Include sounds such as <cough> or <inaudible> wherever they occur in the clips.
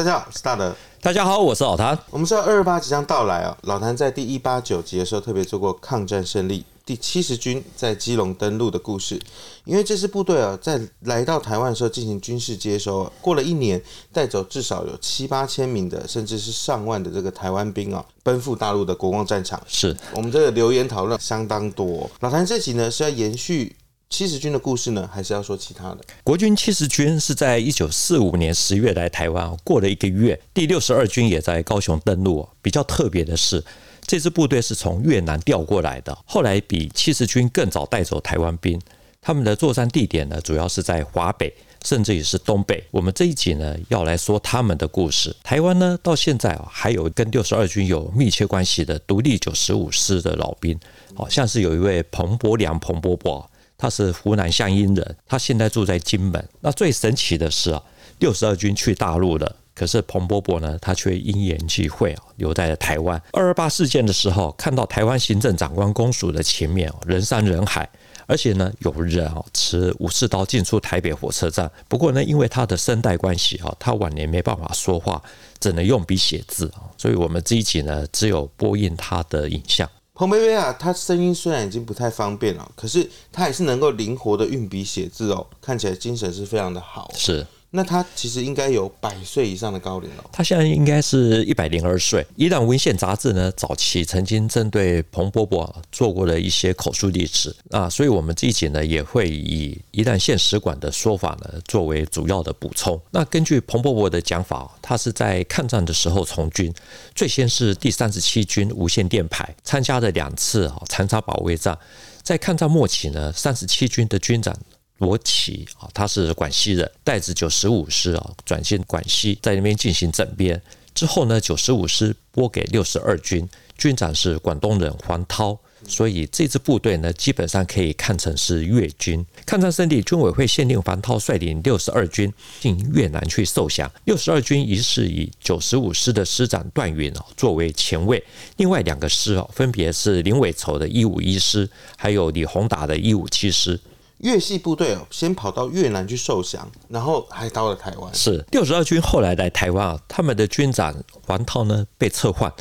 大家好，我是大德。大家好，我是老谭。我们知道二二八即将到来哦，老谭在第一八九集的时候特别做过抗战胜利第七十军在基隆登陆的故事。因为这支部队啊，在来到台湾的时候进行军事接收，过了一年，带走至少有七八千名的，甚至是上万的这个台湾兵啊，奔赴大陆的国光战场。是我们这个留言讨论相当多。老谭这集呢是要延续。七十军的故事呢，还是要说其他的？国军七十军是在一九四五年十月来台湾，过了一个月，第六十二军也在高雄登陆。比较特别的是，这支部队是从越南调过来的，后来比七十军更早带走台湾兵。他们的作战地点呢，主要是在华北，甚至也是东北。我们这一集呢，要来说他们的故事。台湾呢，到现在啊，还有跟六十二军有密切关系的独立九十五师的老兵，好像是有一位彭伯良、彭伯伯。他是湖南湘阴人，他现在住在金门。那最神奇的是啊，六十二军去大陆了，可是彭伯伯呢，他却因缘际会啊，留在了台湾。二二八事件的时候，看到台湾行政长官公署的前面人山人海，而且呢，有人啊持武士刀进出台北火车站。不过呢，因为他的声带关系啊，他晚年没办法说话，只能用笔写字啊，所以我们这一集呢，只有播映他的影像。彭伯伯啊，他声音虽然已经不太方便了，可是他还是能够灵活的运笔写字哦，看起来精神是非常的好。是。那他其实应该有百岁以上的高龄了。他现在应该是一百零二岁。伊朗文献杂志呢，早期曾经针对彭伯伯做过了一些口述历史啊，所以我们这一集呢也会以宜兰县史馆的说法呢作为主要的补充。那根据彭伯伯的讲法，他是在抗战的时候从军，最先是第三十七军无线电排，参加了两次啊残差保卫战。在抗战末期呢，三十七军的军长。罗奇啊，他是广西人，带着九十五师啊转进广西，在那边进行整编。之后呢，九十五师拨给六十二军，军长是广东人黄涛，所以这支部队呢，基本上可以看成是粤军。抗战胜利，军委会限令黄涛率领六十二军进越南去受降。六十二军于是以九十五师的师长段允啊作为前卫，另外两个师啊分别是林伟筹的一五一师，还有李鸿达的一五七师。越系部队哦，先跑到越南去受降，然后还到了台湾。是六十二军后来来台湾啊，他们的军长王涛呢被撤换。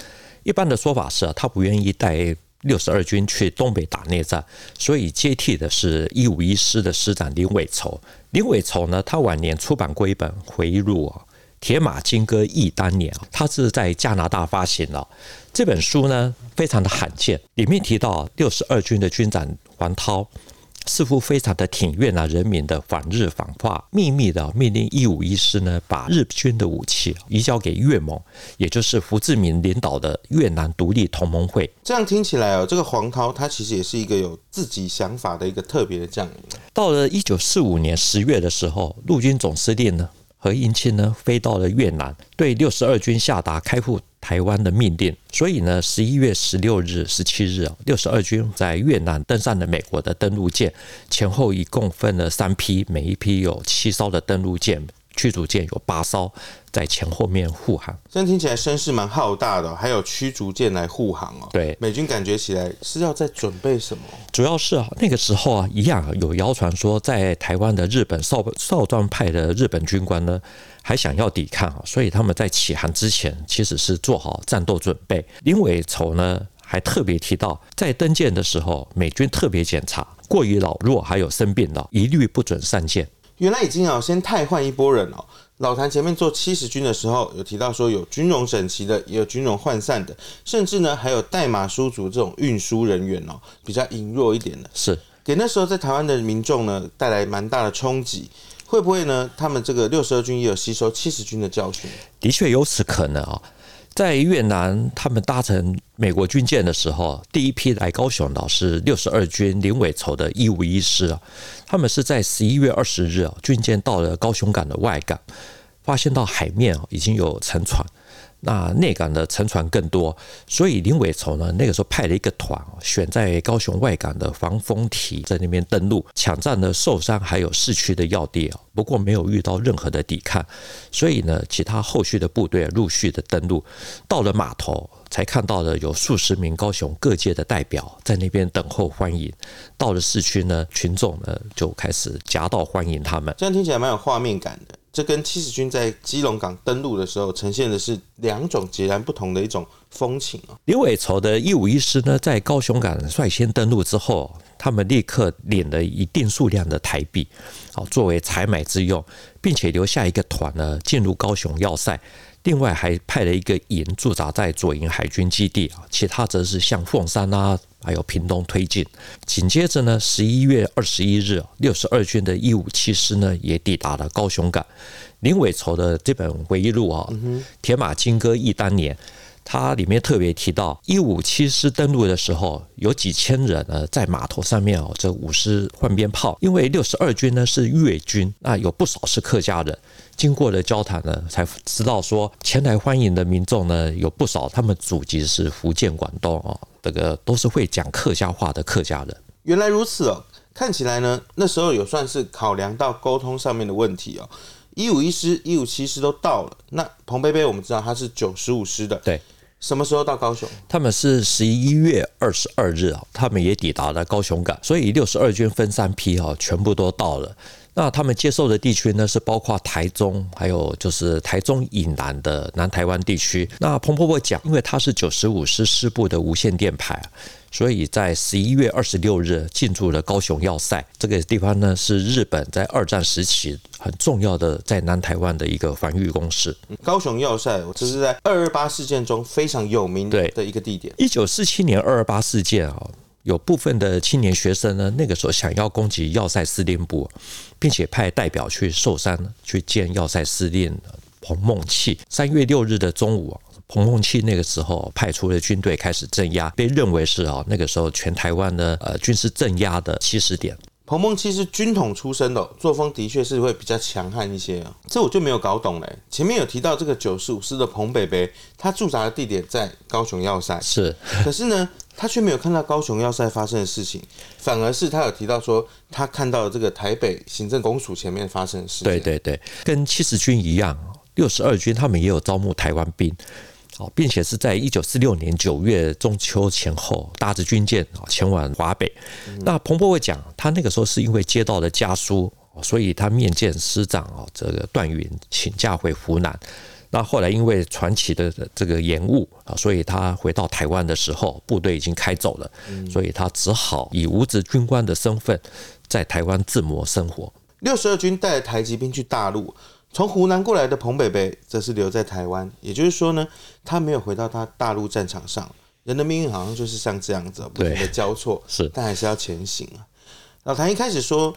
一般的说法是啊，他不愿意带六十二军去东北打内战，所以接替的是一五一师的师长林伟筹。林伟筹呢，他晚年出版过一本回忆录啊，《铁马金戈忆当年》，他是在加拿大发行的。这本书呢，非常的罕见，里面提到六十二军的军长王涛。似乎非常的挺越南人民的反日反华，秘密的命令一五一师呢，把日军的武器移交给越盟，也就是胡志明领导的越南独立同盟会。这样听起来哦，这个黄涛他其实也是一个有自己想法的一个特别的将领。到了一九四五年十月的时候，陆军总司令呢何应钦呢飞到了越南，对六十二军下达开赴。台湾的命令，所以呢，十一月十六日、十七日，六十二军在越南登上了美国的登陆舰，前后一共分了三批，每一批有七艘的登陆舰。驱逐舰有八艘在前后面护航，这样听起来声势蛮浩大的，还有驱逐舰来护航哦。对，美军感觉起来是要在准备什么？主要是啊，那个时候啊，一样有谣传说，在台湾的日本少少壮派的日本军官呢，还想要抵抗啊，所以他们在起航之前其实是做好战斗准备。林伟筹呢，还特别提到，在登舰的时候，美军特别检查，过于老弱还有生病的，一律不准上舰。原来已经要先汰换一波人哦。老谭前面做七十军的时候，有提到说有军容整齐的，也有军容涣散的，甚至呢还有代码书族这种运输人员哦，比较羸弱一点的，是给那时候在台湾的民众呢带来蛮大的冲击。会不会呢？他们这个六十二军也有吸收七十军的教训？的确有此可能啊。在越南，他们搭乘美国军舰的时候，第一批来高雄的是六十二军林伟筹的一五一师啊。他们是在十一月二十日啊，军舰到了高雄港的外港，发现到海面啊已经有沉船。那内港的沉船更多，所以林伟筹呢，那个时候派了一个团，选在高雄外港的防风堤，在那边登陆，抢占了寿山还有市区的要地啊。不过没有遇到任何的抵抗，所以呢，其他后续的部队陆续的登陆，到了码头才看到了有数十名高雄各界的代表在那边等候欢迎。到了市区呢，群众呢就开始夹道欢迎他们。这样听起来蛮有画面感的。这跟七十军在基隆港登陆的时候呈现的是两种截然不同的一种风情啊。林伟筹的一五一师呢，在高雄港率先登陆之后，他们立刻领了一定数量的台币，好作为采买之用，并且留下一个团呢进入高雄要塞。另外还派了一个营驻扎在左营海军基地啊，其他则是向凤山啊，还有屏东推进。紧接着呢，十一月二十一日，六十二军的一五七师呢也抵达了高雄港。林伟筹的这本回忆录啊，《铁马金戈忆当年》。它里面特别提到，一五七师登陆的时候，有几千人呢在码头上面哦，这舞狮换鞭炮。因为六十二军呢是粤军，那有不少是客家人。经过了交谈呢，才知道说前来欢迎的民众呢有不少，他们祖籍是福建、广东哦，这个都是会讲客家话的客家人。原来如此哦，看起来呢那时候有算是考量到沟通上面的问题哦。一五一师、一五七师都到了，那彭贝贝我们知道他是九十五师的，对。什么时候到高雄？他们是十一月二十二日啊，他们也抵达了高雄港，所以六十二军分三批哈，全部都到了。那他们接受的地区呢，是包括台中，还有就是台中以南的南台湾地区。那彭婆婆讲，因为他是九十五师师部的无线电排。所以在十一月二十六日进驻了高雄要塞，这个地方呢是日本在二战时期很重要的在南台湾的一个防御工事。高雄要塞，这是在二二八事件中非常有名的一个地点。一九四七年二二八事件啊，有部分的青年学生呢，那个时候想要攻击要塞司令部，并且派代表去寿山去见要塞司令彭孟缉。三月六日的中午彭孟缉那个时候派出了军队开始镇压，被认为是啊那个时候全台湾的呃军事镇压的起始点。彭孟缉是军统出身的，作风的确是会比较强悍一些啊。这我就没有搞懂嘞。前面有提到这个九十五师的彭北北，他驻扎的地点在高雄要塞，是。可是呢，他却没有看到高雄要塞发生的事情，反而是他有提到说他看到了这个台北行政公署前面发生的事情。对对对，跟七十军一样，六十二军他们也有招募台湾兵。哦，并且是在一九四六年九月中秋前后，搭着军舰啊前往华北。那彭博会讲，他那个时候是因为接到了家书，所以他面见师长哦，这个段云请假回湖南。那后来因为传奇的这个延误啊，所以他回到台湾的时候，部队已经开走了，所以他只好以无职军官的身份在台湾自谋生活。六十二军带台籍兵去大陆。从湖南过来的彭北北则是留在台湾，也就是说呢，他没有回到他大陆战场上。人的命运好像就是像这样子，不停的交错，是，但还是要前行啊。老谭一开始说，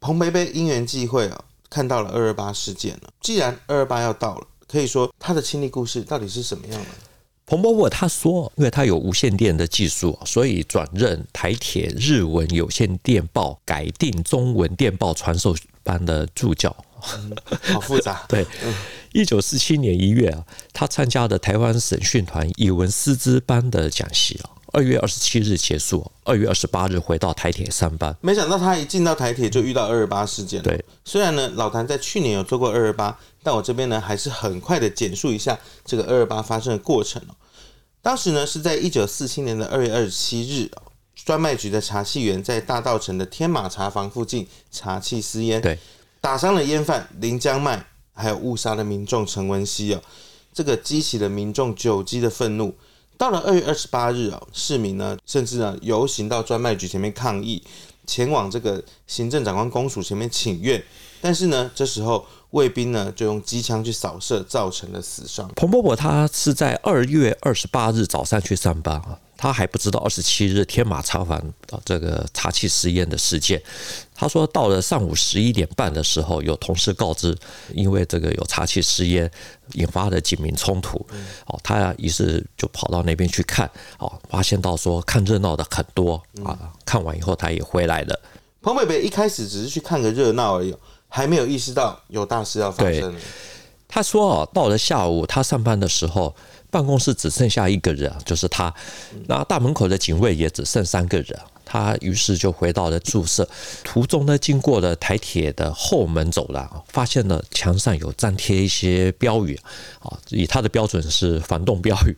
彭北北因缘际会啊，看到了二二八事件了。既然二二八要到了，可以说他的亲历故事到底是什么样的？彭伯伯他说，因为他有无线电的技术，所以转任台铁日文有线电报改定中文电报传授班的助教。嗯、好复杂。<laughs> 对，一九四七年一月啊，他参加的台湾审讯团语文师资班的讲习啊，二月二十七日结束，二月二十八日回到台铁上班。没想到他一进到台铁就遇到二二八事件。对，虽然呢，老谭在去年有做过二二八，但我这边呢还是很快的简述一下这个二二八发生的过程。当时呢是在一九四七年的二月二十七日，专卖局的查缉员在大道城的天马茶房附近查气私烟。对。打伤了烟贩林江迈，还有误杀了民众陈文熙哦，这个激起了民众久积的愤怒。到了二月二十八日啊，市民呢甚至呢游行到专卖局前面抗议，前往这个行政长官公署前面请愿。但是呢，这时候卫兵呢就用机枪去扫射，造成了死伤。彭伯伯他是在二月二十八日早上去上班啊。他还不知道二十七日天马茶坊这个查缉私烟的事件。他说，到了上午十一点半的时候，有同事告知，因为这个有查缉私烟，引发的警民冲突。哦，他于是就跑到那边去看，哦，发现到说看热闹的很多啊。看完以后，他也回来了。彭伯伯一开始只是去看个热闹而已，还没有意识到有大事要发生。他说啊，到了下午，他上班的时候。办公室只剩下一个人，就是他。那大门口的警卫也只剩三个人。他于是就回到了宿舍。途中呢，经过了台铁的后门走廊，发现了墙上有粘贴一些标语。啊，以他的标准是反动标语。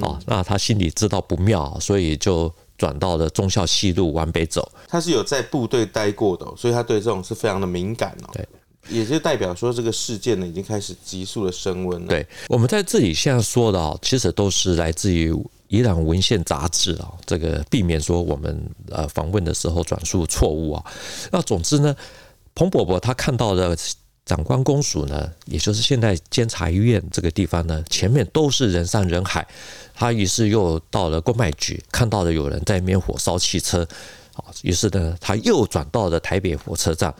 啊，那他心里知道不妙，所以就转到了中校西路往北走。他是有在部队待过的，所以他对这种是非常的敏感哦。对。也就代表说这个事件呢已经开始急速的升温了。对，我们在这里现在说的啊，其实都是来自于伊朗文献杂志啊，这个避免说我们呃访问的时候转述错误啊。那总之呢，彭伯伯他看到的。长官公署呢，也就是现在监察医院这个地方呢，前面都是人山人海。他于是又到了公卖局，看到了有人在那边火烧汽车，好，于是呢，他又转到了台北火车站，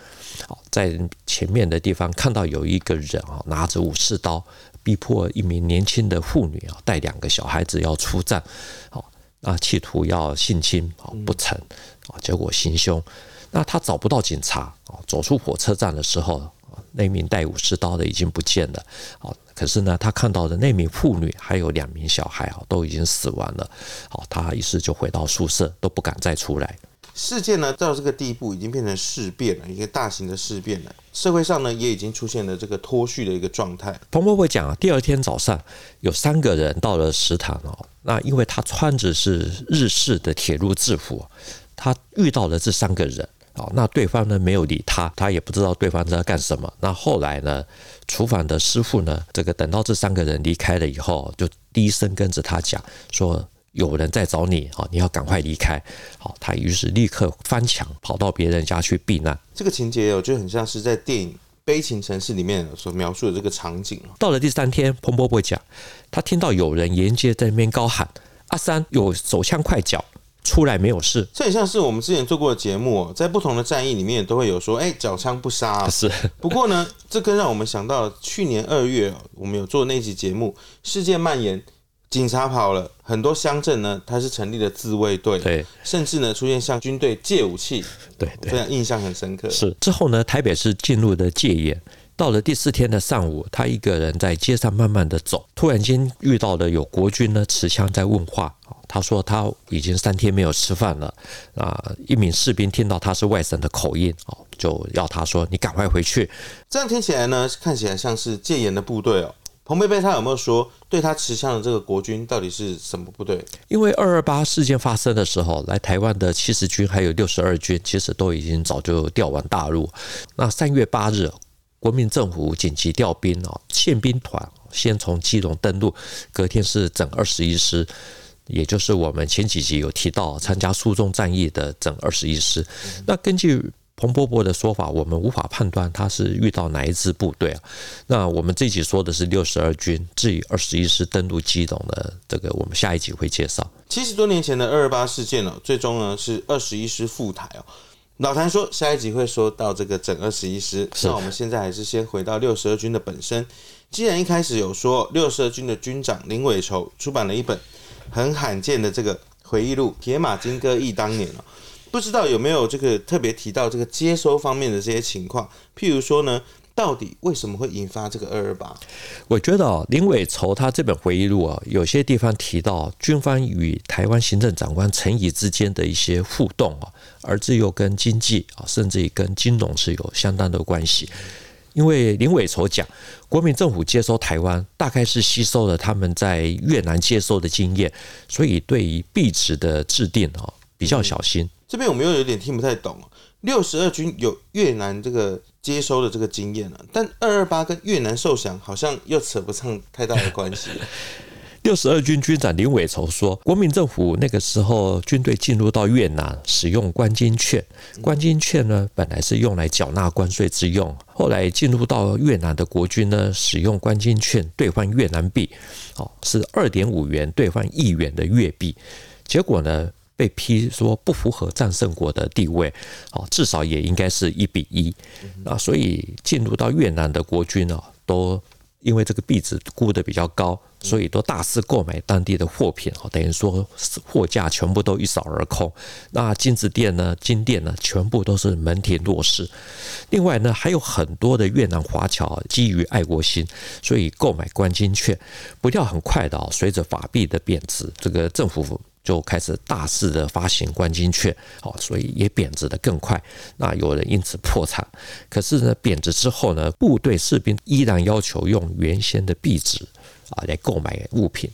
好，在前面的地方看到有一个人啊，拿着武士刀，逼迫一名年轻的妇女啊，带两个小孩子要出站，好，那企图要性侵，啊，不成，啊，结果行凶。那他找不到警察，啊，走出火车站的时候。那名带武士刀的已经不见了，好，可是呢，他看到的那名妇女还有两名小孩啊，都已经死亡了，好，他于是就回到宿舍，都不敢再出来。事件呢，到这个地步已经变成事变了，一个大型的事变了，社会上呢也已经出现了这个脱序的一个状态。彭博会讲啊，第二天早上有三个人到了食堂哦，那因为他穿着是日式的铁路制服，他遇到了这三个人。好，那对方呢没有理他，他也不知道对方在干什么。那后来呢，厨房的师傅呢，这个等到这三个人离开了以后，就低声跟着他讲说：“有人在找你，好，你要赶快离开。”好，他于是立刻翻墙跑到别人家去避难。这个情节我觉得很像是在电影《悲情城市》里面所描述的这个场景。到了第三天，彭伯伯讲，他听到有人沿街在那边高喊：“阿三，有手枪快缴！”出来没有事，这很像是我们之前做过的节目，在不同的战役里面都会有说，哎，缴枪不杀。<laughs> 是，不过呢，这更让我们想到去年二月，我们有做那集节目，事件蔓延，警察跑了，很多乡镇呢，他是成立了自卫队，对，甚至呢出现向军队借武器，对，对，非常印象很深刻。是之后呢，台北市进入了戒严。到了第四天的上午，他一个人在街上慢慢的走，突然间遇到了有国军呢持枪在问话。他说他已经三天没有吃饭了。啊，一名士兵听到他是外省的口音，哦，就要他说你赶快回去。这样听起来呢，看起来像是戒严的部队哦。彭贝贝他有没有说对他持枪的这个国军到底是什么部队？因为二二八事件发生的时候，来台湾的七十军还有六十二军，其实都已经早就调往大陆。那三月八日。国民政府紧急调兵哦，宪兵团先从基隆登陆，隔天是整二十一师，也就是我们前几集有提到参加苏中战役的整二十一师。那根据彭伯伯的说法，我们无法判断他是遇到哪一支部队啊。那我们这集说的是六十二军，至于二十一师登陆基隆的这个，我们下一集会介绍。七十多年前的二二八事件呢，最终呢是二十一师赴台哦。老谭说，下一集会说到这个整二十一师。那我们现在还是先回到六十二军的本身。既然一开始有说六十二军的军长林伟筹出版了一本很罕见的这个回忆录《铁马金戈忆当年》哦不知道有没有这个特别提到这个接收方面的这些情况？譬如说呢？到底为什么会引发这个二二八？我觉得哦，林伟筹他这本回忆录啊，有些地方提到军方与台湾行政长官陈仪之间的一些互动啊，而这又跟经济啊，甚至于跟金融是有相当的关系。因为林伟筹讲，国民政府接收台湾，大概是吸收了他们在越南接收的经验，所以对于币值的制定啊，比较小心。这边我们又有点听不太懂。六十二军有越南这个接收的这个经验了，但二二八跟越南受降好像又扯不上太大的关系。<laughs> 六十二军军长林伟筹说，国民政府那个时候军队进入到越南，使用关金券，关金券呢本来是用来缴纳关税之用，后来进入到越南的国军呢，使用关金券兑换越南币，哦，是二点五元兑换一元的越币，结果呢？被批说不符合战胜国的地位，哦，至少也应该是一比一那，所以进入到越南的国军呢，都因为这个币值估得比较高，所以都大肆购买当地的货品，哦，等于说货架全部都一扫而空。那金子店呢、金店呢，全部都是门庭若市。另外呢，还有很多的越南华侨基于爱国心，所以购买关金券，不料很快的哦，随着法币的贬值，这个政府。就开始大肆的发行关金券，好，所以也贬值的更快。那有人因此破产。可是呢，贬值之后呢，部队士兵依然要求用原先的币值，啊来购买物品。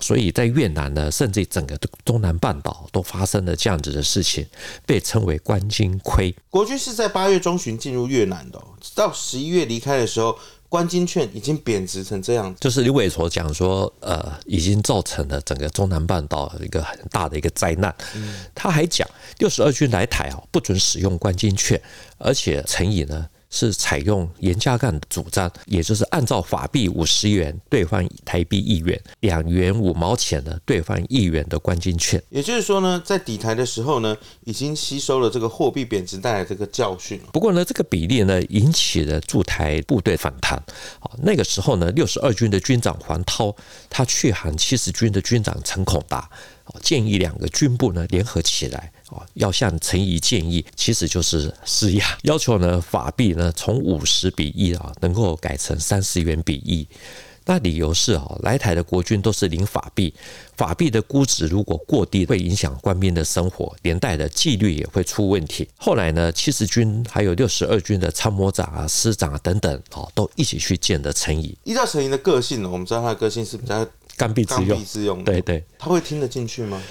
所以在越南呢，甚至整个中南半岛都发生了这样子的事情，被称为关金亏。国军是在八月中旬进入越南的，到十一月离开的时候，关金券已经贬值成这样。就是李伟所讲说，呃，已经造成了整个中南半岛一个很大的一个灾难。他还讲，六十二军来台啊，不准使用关金券，而且陈以呢。是采用严家淦的主张，也就是按照法币五十元兑换台币一元，两元五毛钱的兑换一元的关金券。也就是说呢，在底台的时候呢，已经吸收了这个货币贬值带来这个教训。不过呢，这个比例呢，引起了驻台部队反弹。好，那个时候呢，六十二军的军长黄涛，他去喊七十军的军长陈孔达。建议两个军部呢联合起来，哦，要向陈仪建议，其实就是施压，要求呢法币呢从五十比一啊，能够改成三十元比一。那理由是啊，来台的国军都是领法币，法币的估值如果过低，会影响官兵的生活，连带的纪律也会出问题。后来呢，七十军还有六十二军的参谋长啊、师长啊等等，哦，都一起去见了陈仪。依照陈仪的个性呢，我们知道他的个性是比较。刚愎自用，自用对对，他会听得进去吗？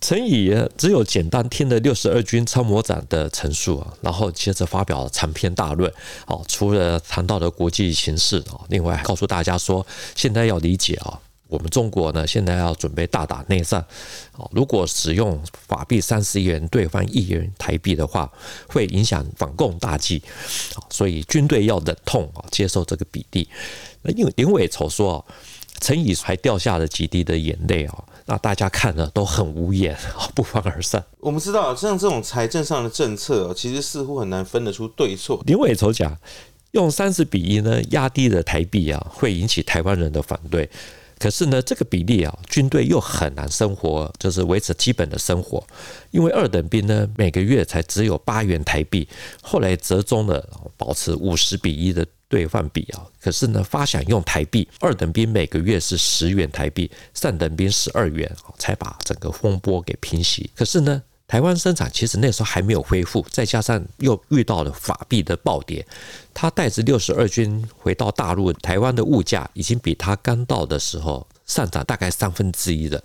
陈仪只有简单听了六十二军参谋长的陈述啊，然后接着发表长篇大论。哦，除了谈到了国际形势啊，另外还告诉大家说，现在要理解啊，我们中国呢现在要准备大打内战。哦，如果使用法币三十元兑换一元台币的话，会影响反共大计。所以军队要忍痛啊接受这个比例。那因为林伟丑说。陈仪还掉下了几滴的眼泪啊！那大家看了都很无言，<laughs> 不欢而散。我们知道，像这种财政上的政策，其实似乎很难分得出对错。林伟筹讲，用三十比一呢压低了台币啊，会引起台湾人的反对。可是呢，这个比例啊，军队又很难生活，就是维持基本的生活，因为二等兵呢每个月才只有八元台币，后来折中了，保持五十比一的。兑换比啊，可是呢，发饷用台币，二等兵每个月是十元台币，三等兵十二元，才把整个风波给平息。可是呢，台湾生产其实那时候还没有恢复，再加上又遇到了法币的暴跌，他带着六十二军回到大陆，台湾的物价已经比他刚到的时候上涨大概三分之一了。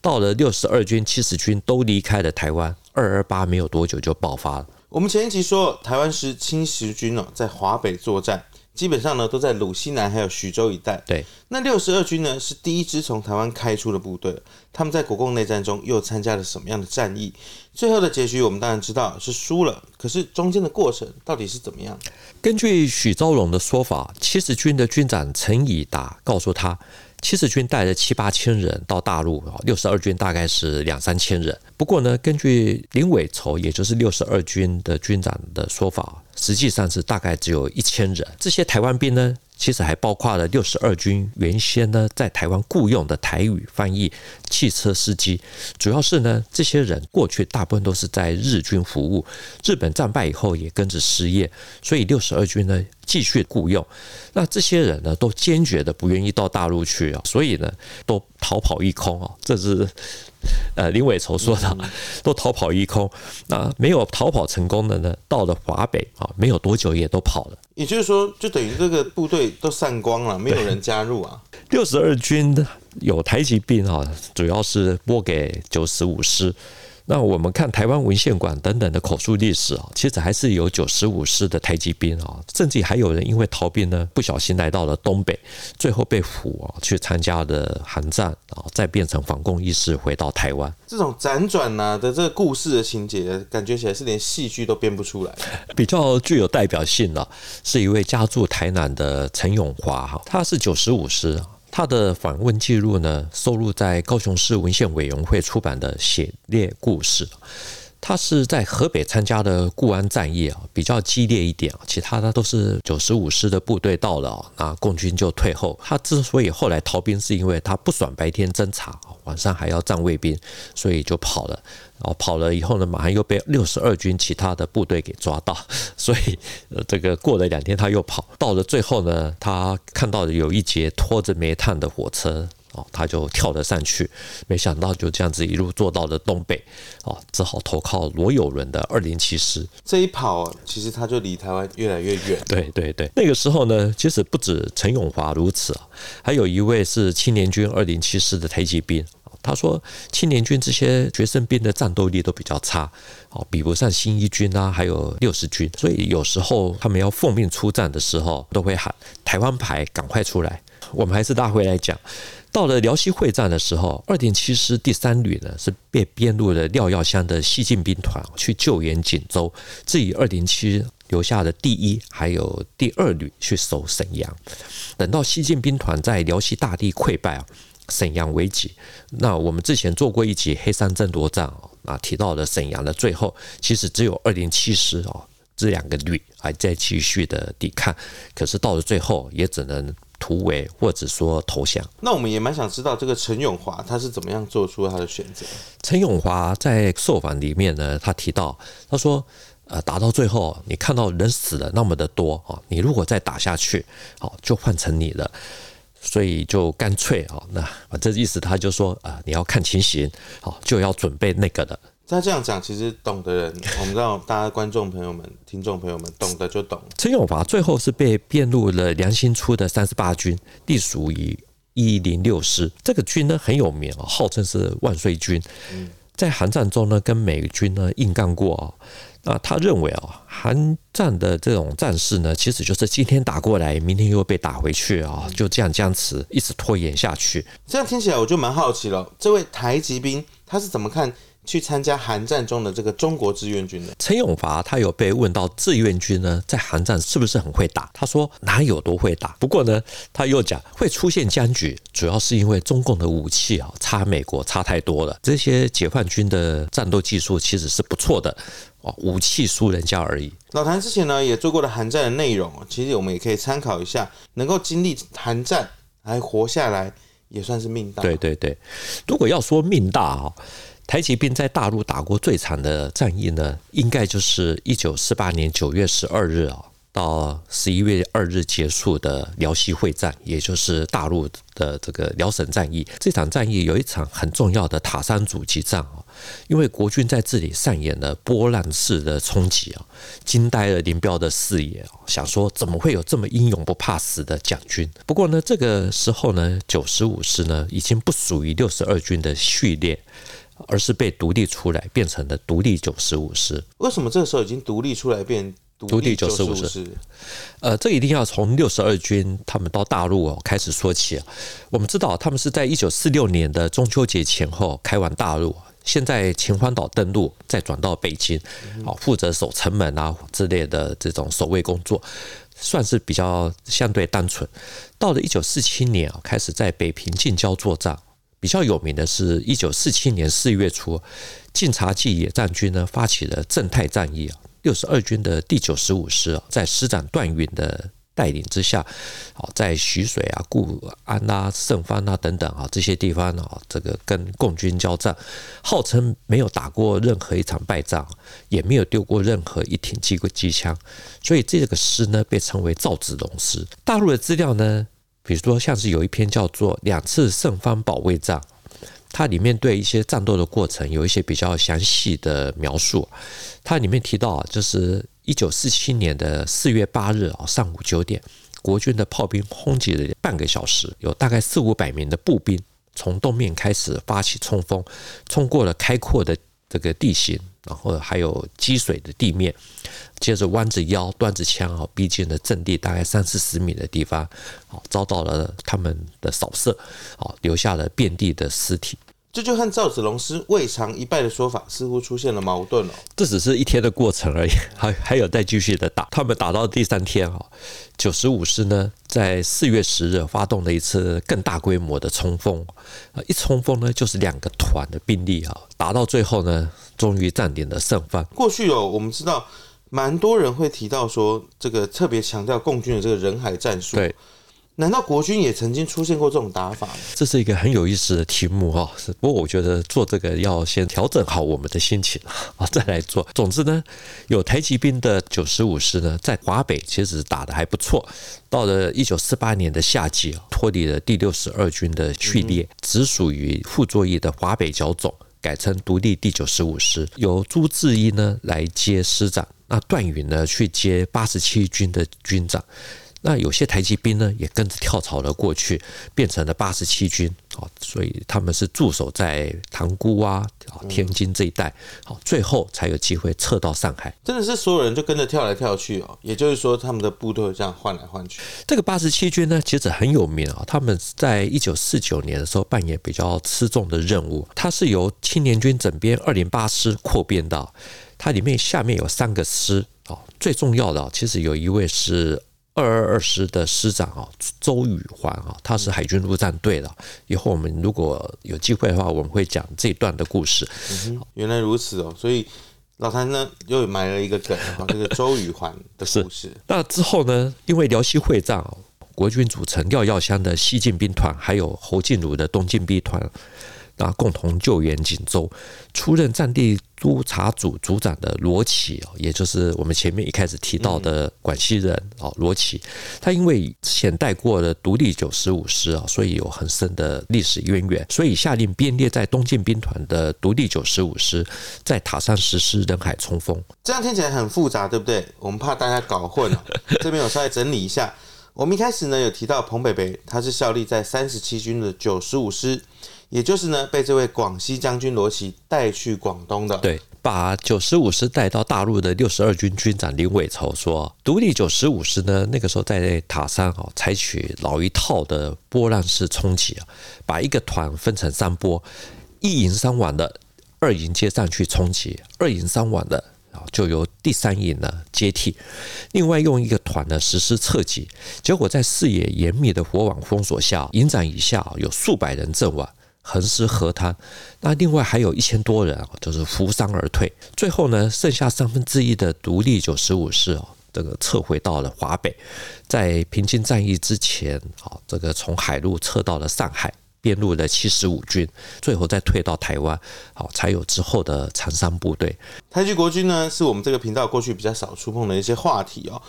到了六十二军、七十军都离开了台湾，二二八没有多久就爆发了。我们前一集说，台湾是七十军哦，在华北作战。基本上呢，都在鲁西南还有徐州一带。对，那六十二军呢，是第一支从台湾开出的部队。他们在国共内战中又参加了什么样的战役？最后的结局我们当然知道是输了。可是中间的过程到底是怎么样？根据许昭荣的说法，七十军的军长陈以达告诉他。七十军带了七八千人到大陆，六十二军大概是两三千人。不过呢，根据林伟筹，也就是六十二军的军长的说法，实际上是大概只有一千人。这些台湾兵呢，其实还包括了六十二军原先呢在台湾雇佣的台语翻译、汽车司机。主要是呢，这些人过去大部分都是在日军服务，日本战败以后也跟着失业，所以六十二军呢。继续雇佣，那这些人呢，都坚决的不愿意到大陆去啊，所以呢，都逃跑一空啊。这是呃林伟筹说的，都逃跑一空。那没有逃跑成功的呢，到了华北啊，没有多久也都跑了。也就是说，就等于这个部队都散光了，没有人加入啊。六十二军有台籍兵啊，主要是拨给九十五师。那我们看台湾文献馆等等的口述历史啊，其实还是有九十五师的台籍兵啊，甚至还有人因为逃兵呢，不小心来到了东北，最后被俘啊，去参加了韩战啊，再变成反共义士回到台湾。这种辗转呐的这个故事的情节，感觉起来是连戏剧都编不出来。比较具有代表性的，是一位家住台南的陈永华哈，他是九十五师。他的访问记录呢，收录在高雄市文献委员会出版的《写列故事》。他是在河北参加的固安战役啊，比较激烈一点啊。其他的都是九十五师的部队到了，那共军就退后。他之所以后来逃兵，是因为他不爽白天侦查，晚上还要站卫兵，所以就跑了。然后跑了以后呢，马上又被六十二军其他的部队给抓到，所以这个过了两天他又跑。到了最后呢，他看到有一节拖着煤炭的火车。哦，他就跳了上去，没想到就这样子一路做到了东北，哦，只好投靠罗友伦的二零七师。这一跑，其实他就离台湾越来越远。对对对，那个时候呢，其实不止陈永华如此啊，还有一位是青年军二零七师的台籍兵。他说，青年军这些学生兵的战斗力都比较差，哦，比不上新一军啊，还有六十军，所以有时候他们要奉命出战的时候，都会喊台湾牌，赶快出来。我们还是拉回来讲，到了辽西会战的时候，二点七师第三旅呢是被编入了廖耀湘的西进兵团去救援锦州，至于二零七留下的第一还有第二旅去守沈阳。等到西进兵团在辽西大地溃败啊。沈阳为己。那我们之前做过一集黑山争夺战啊，提到了沈阳的最后，其实只有二零七师啊，这两个旅还在继续的抵抗，可是到了最后也只能突围或者说投降。那我们也蛮想知道这个陈永华他是怎么样做出他的选择？陈永华在受访里面呢，他提到他说，呃，打到最后，你看到人死了那么的多啊，你如果再打下去，好，就换成你了。所以就干脆啊，那反正意思他就说啊，你要看情形，好就要准备那个的。他这样讲，其实懂的人，<laughs> 我们知道，大家观众朋友们、听众朋友们，懂的就懂。陈永华最后是被编入了梁兴初的三十八军，隶属于一零六师。这个军呢很有名啊，号称是万岁军。在韩战中呢，跟美军呢硬干过啊。那他认为啊，韩战的这种战事呢，其实就是今天打过来，明天又被打回去啊，就这样僵持，一直拖延下去。这样听起来我就蛮好奇了，这位台籍兵他是怎么看？去参加韩战中的这个中国志愿军的陈永华，他有被问到志愿军呢，在韩战是不是很会打？他说哪有多会打，不过呢，他又讲会出现僵局，主要是因为中共的武器啊，差美国差太多了。这些解放军的战斗技术其实是不错的哦，武器输人家而已。老谭之前呢也做过了韩战的内容，其实我们也可以参考一下，能够经历韩战还活下来，也算是命大。对对对，如果要说命大啊。台骑兵在大陆打过最惨的战役呢，应该就是一九四八年九月十二日啊，到十一月二日结束的辽西会战，也就是大陆的这个辽沈战役。这场战役有一场很重要的塔山阻击战啊，因为国军在这里上演了波浪式的冲击啊，惊呆了林彪的视野啊，想说怎么会有这么英勇不怕死的蒋军？不过呢，这个时候呢，九十五师呢已经不属于六十二军的序列。而是被独立出来，变成了独立九十五师。为什么这个时候已经独立出来变独立九十五师？呃，这一定要从六十二军他们到大陆哦开始说起。我们知道他们是在一九四六年的中秋节前后开往大陆，现在秦皇岛登陆，再转到北京，好负责守城门啊之类的这种守卫工作，算是比较相对单纯。到了一九四七年啊，开始在北平近郊作战。比较有名的是，一九四七年四月初，晋察冀野战军呢发起了正太战役啊。六十二军的第九十五师啊，在师长段云的带领之下，好在徐水啊、固安啊、胜芳啊等等啊这些地方啊，这个跟共军交战，号称没有打过任何一场败仗，也没有丢过任何一挺机机枪，所以这个师呢被称为赵子龙师。大陆的资料呢？比如说，像是有一篇叫做《两次胜方保卫战》，它里面对一些战斗的过程有一些比较详细的描述。它里面提到，就是一九四七年的四月八日啊，上午九点，国军的炮兵轰击了半个小时，有大概四五百名的步兵从东面开始发起冲锋，冲过了开阔的这个地形。然后还有积水的地面，接着弯着腰端着枪啊，逼近了阵地大概三四十米的地方，好遭到了他们的扫射，好留下了遍地的尸体。这就和赵子龙师未尝一败的说法似乎出现了矛盾哦。这只是一天的过程而已，<laughs> 还还有再继续的打。他们打到第三天啊，九十五师呢，在四月十日发动了一次更大规模的冲锋，啊，一冲锋呢就是两个团的兵力啊，打到最后呢，终于占领了胜方。过去哦，我们知道蛮多人会提到说，这个特别强调共军的这个人海战术。对。难道国军也曾经出现过这种打法吗？这是一个很有意思的题目哈。是，不过我觉得做这个要先调整好我们的心情 <laughs> 啊，再来做。总之呢，有台籍兵的九十五师呢，在华北其实打得还不错。到了一九四八年的夏季，脱离了第六十二军的序列，只属于傅作义的华北剿总，改成独立第九十五师，由朱志一呢来接师长，那段允呢去接八十七军的军长。那有些台籍兵呢，也跟着跳槽了过去，变成了八十七军，啊，所以他们是驻守在塘沽啊、天津这一带，好，最后才有机会撤到上海。真的是所有人就跟着跳来跳去哦，也就是说他们的部队这样换来换去。这个八十七军呢，其实很有名啊，他们在一九四九年的时候扮演比较吃重的任务，它是由青年军整编二零八师扩编的，它里面下面有三个师啊，最重要的其实有一位是。二二二师的师长啊，周宇环啊，他是海军陆战队的。以后我们如果有机会的话，我们会讲这一段的故事。嗯、原来如此哦，所以老谭呢又埋了一个梗啊，<laughs> 这个周宇环的故事。那之后呢，因为辽西会战，国军组成廖耀湘的西进兵团，还有侯静茹的东进兵团。那共同救援锦州，出任战地督察组组长的罗启，也就是我们前面一开始提到的广西人啊，罗启，他因为以前带过了独立九十五师啊，所以有很深的历史渊源，所以下令编列在东进兵团的独立九十五师在塔山实施人海冲锋。这样听起来很复杂，对不对？我们怕大家搞混了，这边我稍微整理一下。我们一开始呢有提到彭北北，他是效力在三十七军的九十五师。也就是呢，被这位广西将军罗琦带去广东的。对，把九十五师带到大陆的六十二军军长林伟筹说，独立九十五师呢，那个时候在塔山哦，采取老一套的波浪式冲击啊，把一个团分成三波，一营伤亡的，二营接上去冲击，二营伤亡的啊，就由第三营呢接替，另外用一个团呢实施侧击，结果在视野严密的火网封锁下，营长以下有数百人阵亡。横尸河滩，那另外还有一千多人啊，就是扶伤而退。最后呢，剩下三分之一的独立九十五师哦，这个撤回到了华北，在平津战役之前，好，这个从海路撤到了上海，编入了七十五军，最后再退到台湾，好，才有之后的长伤部队。台籍国军呢，是我们这个频道过去比较少触碰的一些话题哦。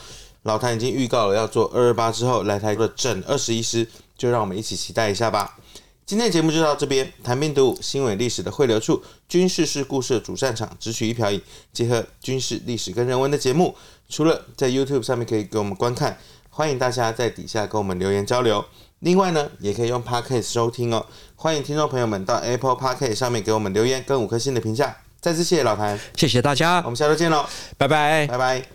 老谭已经预告了要做二二八之后来台的整二十一师，就让我们一起期待一下吧。今天的节目就到这边，谈兵读武，新闻历史的汇流处，军事是故事的主战场，只取一瓢饮，结合军事历史跟人文的节目，除了在 YouTube 上面可以给我们观看，欢迎大家在底下跟我们留言交流。另外呢，也可以用 Podcast 收听哦。欢迎听众朋友们到 Apple Podcast 上面给我们留言跟五颗星的评价。再次谢谢老谭，谢谢大家，我们下周见喽，拜拜，拜拜。